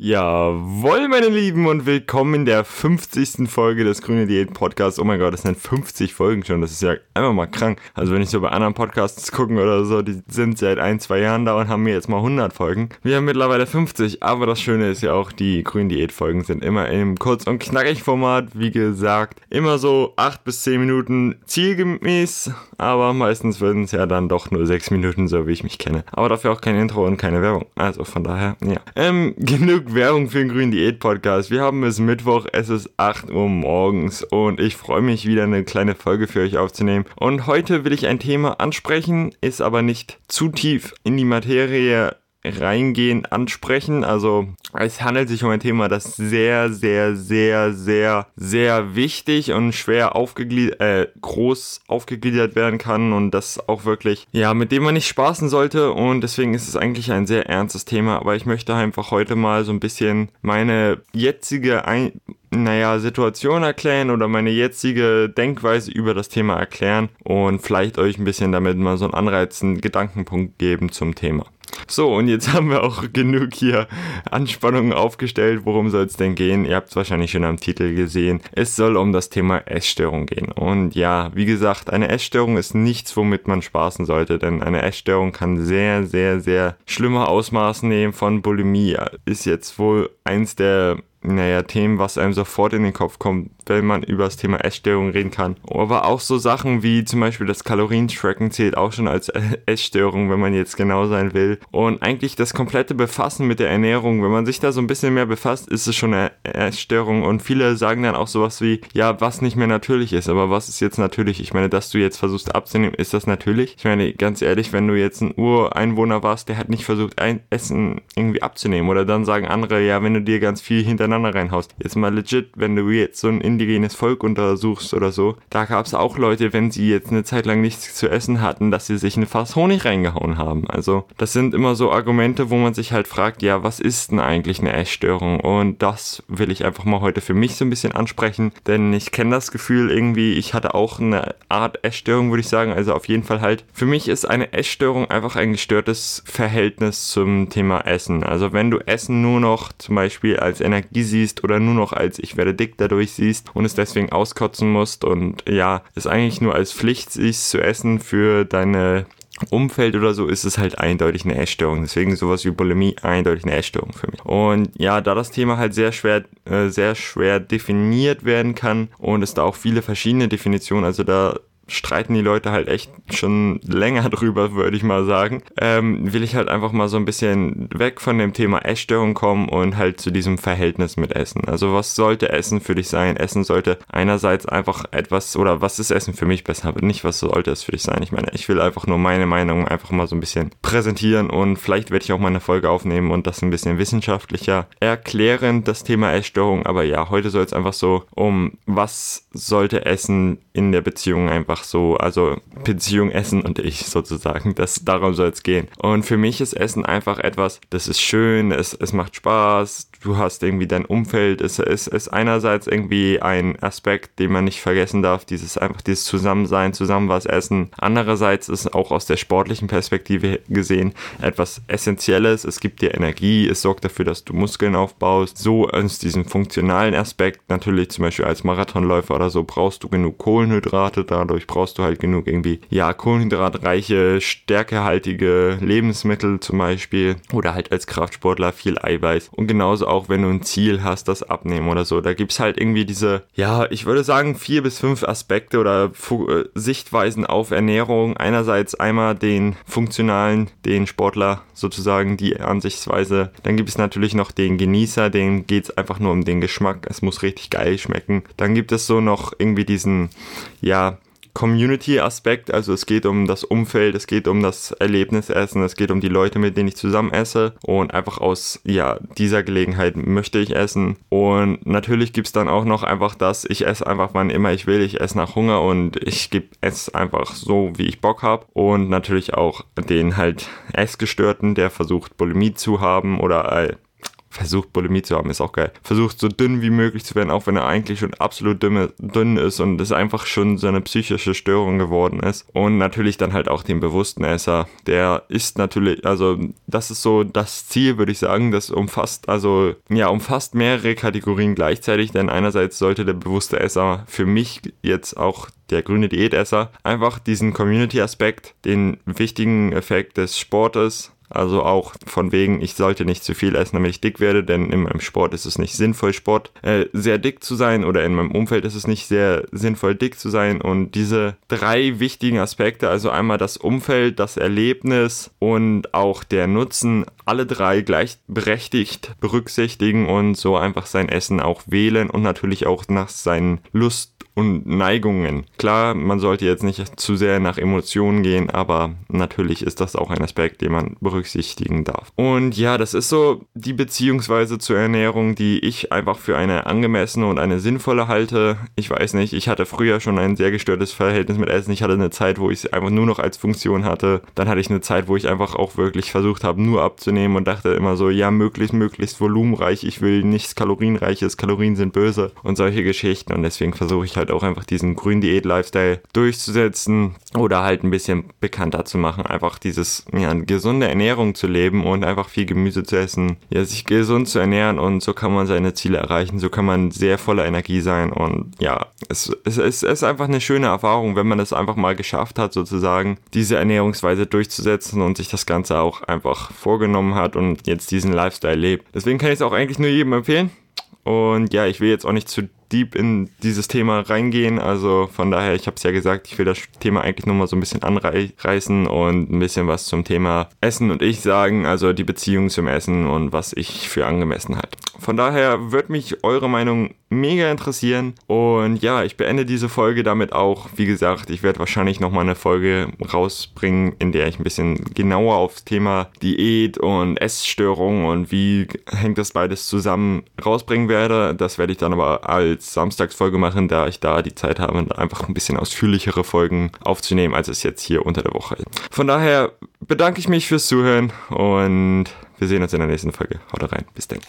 Jawohl, meine Lieben, und willkommen in der 50. Folge des Grüne Diät Podcasts. Oh mein Gott, das sind 50 Folgen schon. Das ist ja einfach mal krank. Also, wenn ich so bei anderen Podcasts gucken oder so, die sind seit ein, zwei Jahren da und haben mir jetzt mal 100 Folgen. Wir haben mittlerweile 50, aber das Schöne ist ja auch, die Grüne Diät Folgen sind immer im kurz- und knackig Format. Wie gesagt, immer so 8 bis 10 Minuten zielgemäß, aber meistens würden es ja dann doch nur 6 Minuten, so wie ich mich kenne. Aber dafür auch kein Intro und keine Werbung. Also von daher, ja. Ähm, genug Werbung für den Grünen Diät Podcast. Wir haben es Mittwoch, es ist 8 Uhr morgens und ich freue mich wieder eine kleine Folge für euch aufzunehmen. Und heute will ich ein Thema ansprechen, ist aber nicht zu tief in die Materie reingehen, ansprechen. Also es handelt sich um ein Thema, das sehr, sehr, sehr, sehr, sehr wichtig und schwer aufgegliedert, äh, groß aufgegliedert werden kann und das auch wirklich, ja, mit dem man nicht spaßen sollte und deswegen ist es eigentlich ein sehr ernstes Thema, aber ich möchte einfach heute mal so ein bisschen meine jetzige ein naja, Situation erklären oder meine jetzige Denkweise über das Thema erklären und vielleicht euch ein bisschen damit mal so einen anreizenden Gedankenpunkt geben zum Thema. So, und jetzt haben wir auch genug hier Anspannungen aufgestellt. Worum soll es denn gehen? Ihr habt es wahrscheinlich schon am Titel gesehen. Es soll um das Thema Essstörung gehen. Und ja, wie gesagt, eine Essstörung ist nichts, womit man spaßen sollte, denn eine Essstörung kann sehr, sehr, sehr schlimme Ausmaße nehmen von Bulimie. Ist jetzt wohl eins der naja, Themen, was einem sofort in den Kopf kommt, wenn man über das Thema Essstörung reden kann. Aber auch so Sachen wie zum Beispiel das Kalorientracken zählt auch schon als Essstörung, wenn man jetzt genau sein will. Und eigentlich das komplette Befassen mit der Ernährung, wenn man sich da so ein bisschen mehr befasst, ist es schon eine Essstörung. Und viele sagen dann auch sowas wie, ja, was nicht mehr natürlich ist. Aber was ist jetzt natürlich? Ich meine, dass du jetzt versuchst abzunehmen, ist das natürlich? Ich meine, ganz ehrlich, wenn du jetzt ein Ureinwohner warst, der hat nicht versucht, ein Essen irgendwie abzunehmen. Oder dann sagen andere, ja, wenn du dir ganz viel hintereinander reinhaust. Jetzt mal legit, wenn du jetzt so ein indigenes Volk untersuchst oder so, da gab es auch Leute, wenn sie jetzt eine Zeit lang nichts zu essen hatten, dass sie sich ein Fass Honig reingehauen haben. Also das sind immer so Argumente, wo man sich halt fragt, ja, was ist denn eigentlich eine Essstörung? Und das will ich einfach mal heute für mich so ein bisschen ansprechen, denn ich kenne das Gefühl irgendwie, ich hatte auch eine Art Essstörung, würde ich sagen. Also auf jeden Fall halt, für mich ist eine Essstörung einfach ein gestörtes Verhältnis zum Thema Essen. Also wenn du Essen nur noch zum Beispiel als Energie siehst oder nur noch als ich werde dick dadurch siehst, und es deswegen auskotzen musst und ja, es eigentlich nur als Pflicht siehst zu essen für deine Umfeld oder so ist es halt eindeutig eine Essstörung. Deswegen sowas wie Bulimie eindeutig eine Essstörung für mich. Und ja, da das Thema halt sehr schwer, äh, sehr schwer definiert werden kann und es da auch viele verschiedene Definitionen, also da streiten die Leute halt echt schon länger drüber, würde ich mal sagen. Ähm, will ich halt einfach mal so ein bisschen weg von dem Thema Essstörung kommen und halt zu diesem Verhältnis mit Essen. Also was sollte Essen für dich sein? Essen sollte einerseits einfach etwas, oder was ist Essen für mich besser, aber nicht, was sollte es für dich sein? Ich meine, ich will einfach nur meine Meinung einfach mal so ein bisschen präsentieren und vielleicht werde ich auch mal eine Folge aufnehmen und das ein bisschen wissenschaftlicher erklären, das Thema Essstörung. Aber ja, heute soll es einfach so um, was sollte Essen in der Beziehung einfach einfach so, also Beziehung Essen und ich sozusagen. Das, darum soll es gehen. Und für mich ist Essen einfach etwas, das ist schön, es, es macht Spaß, du hast irgendwie dein Umfeld, es, es ist einerseits irgendwie ein Aspekt, den man nicht vergessen darf, dieses einfach dieses Zusammensein, zusammen was essen. Andererseits ist auch aus der sportlichen Perspektive gesehen etwas Essentielles. Es gibt dir Energie, es sorgt dafür, dass du Muskeln aufbaust. So aus diesem funktionalen Aspekt, natürlich zum Beispiel als Marathonläufer oder so, brauchst du genug Kohlenhydrate, dadurch brauchst du halt genug irgendwie, ja, kohlenhydratreiche, stärkehaltige Lebensmittel zum Beispiel oder halt als Kraftsportler viel Eiweiß und genauso auch, wenn du ein Ziel hast, das Abnehmen oder so. Da gibt es halt irgendwie diese, ja, ich würde sagen, vier bis fünf Aspekte oder äh, Sichtweisen auf Ernährung. Einerseits einmal den funktionalen, den Sportler sozusagen, die Ansichtsweise. Dann gibt es natürlich noch den Genießer, den geht es einfach nur um den Geschmack. Es muss richtig geil schmecken. Dann gibt es so noch irgendwie diesen, ja, Community-Aspekt, also es geht um das Umfeld, es geht um das Erlebnisessen, es geht um die Leute, mit denen ich zusammen esse und einfach aus ja, dieser Gelegenheit möchte ich essen. Und natürlich gibt es dann auch noch einfach das, ich esse einfach wann immer ich will, ich esse nach Hunger und ich gebe es einfach so, wie ich Bock habe. Und natürlich auch den halt Essgestörten, der versucht Bulimie zu haben oder versucht Bulimie zu haben, ist auch geil. Versucht so dünn wie möglich zu werden, auch wenn er eigentlich schon absolut dünn, ist und es einfach schon so eine psychische Störung geworden ist. Und natürlich dann halt auch den bewussten Esser. Der ist natürlich, also das ist so das Ziel, würde ich sagen, das umfasst, also ja, umfasst mehrere Kategorien gleichzeitig, denn einerseits sollte der bewusste Esser für mich jetzt auch der grüne Diätesser einfach diesen Community-Aspekt, den wichtigen Effekt des Sportes also auch von wegen, ich sollte nicht zu viel essen, damit ich dick werde, denn in meinem Sport ist es nicht sinnvoll, Sport äh, sehr dick zu sein oder in meinem Umfeld ist es nicht sehr sinnvoll, dick zu sein. Und diese drei wichtigen Aspekte, also einmal das Umfeld, das Erlebnis und auch der Nutzen, alle drei gleichberechtigt berücksichtigen und so einfach sein Essen auch wählen und natürlich auch nach seinen Lust und Neigungen. Klar, man sollte jetzt nicht zu sehr nach Emotionen gehen, aber natürlich ist das auch ein Aspekt, den man berücksichtigen darf. Und ja, das ist so die Beziehungsweise zur Ernährung, die ich einfach für eine angemessene und eine sinnvolle halte. Ich weiß nicht, ich hatte früher schon ein sehr gestörtes Verhältnis mit Essen. Ich hatte eine Zeit, wo ich es einfach nur noch als Funktion hatte. Dann hatte ich eine Zeit, wo ich einfach auch wirklich versucht habe, nur abzunehmen und dachte immer so, ja, möglichst, möglichst volumenreich. Ich will nichts kalorienreiches. Kalorien sind böse und solche Geschichten. Und deswegen versuche ich halt halt auch einfach diesen grünen Diät-Lifestyle durchzusetzen oder halt ein bisschen bekannter zu machen. Einfach dieses, ja, gesunde Ernährung zu leben und einfach viel Gemüse zu essen, ja, sich gesund zu ernähren und so kann man seine Ziele erreichen. So kann man sehr voller Energie sein und ja, es, es, es ist einfach eine schöne Erfahrung, wenn man es einfach mal geschafft hat, sozusagen diese Ernährungsweise durchzusetzen und sich das Ganze auch einfach vorgenommen hat und jetzt diesen Lifestyle lebt. Deswegen kann ich es auch eigentlich nur jedem empfehlen. Und ja, ich will jetzt auch nicht zu deep in dieses Thema reingehen. Also von daher, ich habe es ja gesagt, ich will das Thema eigentlich nur mal so ein bisschen anreißen und ein bisschen was zum Thema Essen und ich sagen, also die Beziehung zum Essen und was ich für angemessen halte. Von daher wird mich eure Meinung mega interessieren und ja, ich beende diese Folge damit auch. Wie gesagt, ich werde wahrscheinlich nochmal eine Folge rausbringen, in der ich ein bisschen genauer aufs Thema Diät und Essstörung und wie hängt das beides zusammen rausbringen werde. Das werde ich dann aber als als Samstagsfolge machen, da ich da die Zeit habe, einfach ein bisschen ausführlichere Folgen aufzunehmen, als es jetzt hier unter der Woche ist. Von daher bedanke ich mich fürs Zuhören und wir sehen uns in der nächsten Folge. Haut rein. Bis dann.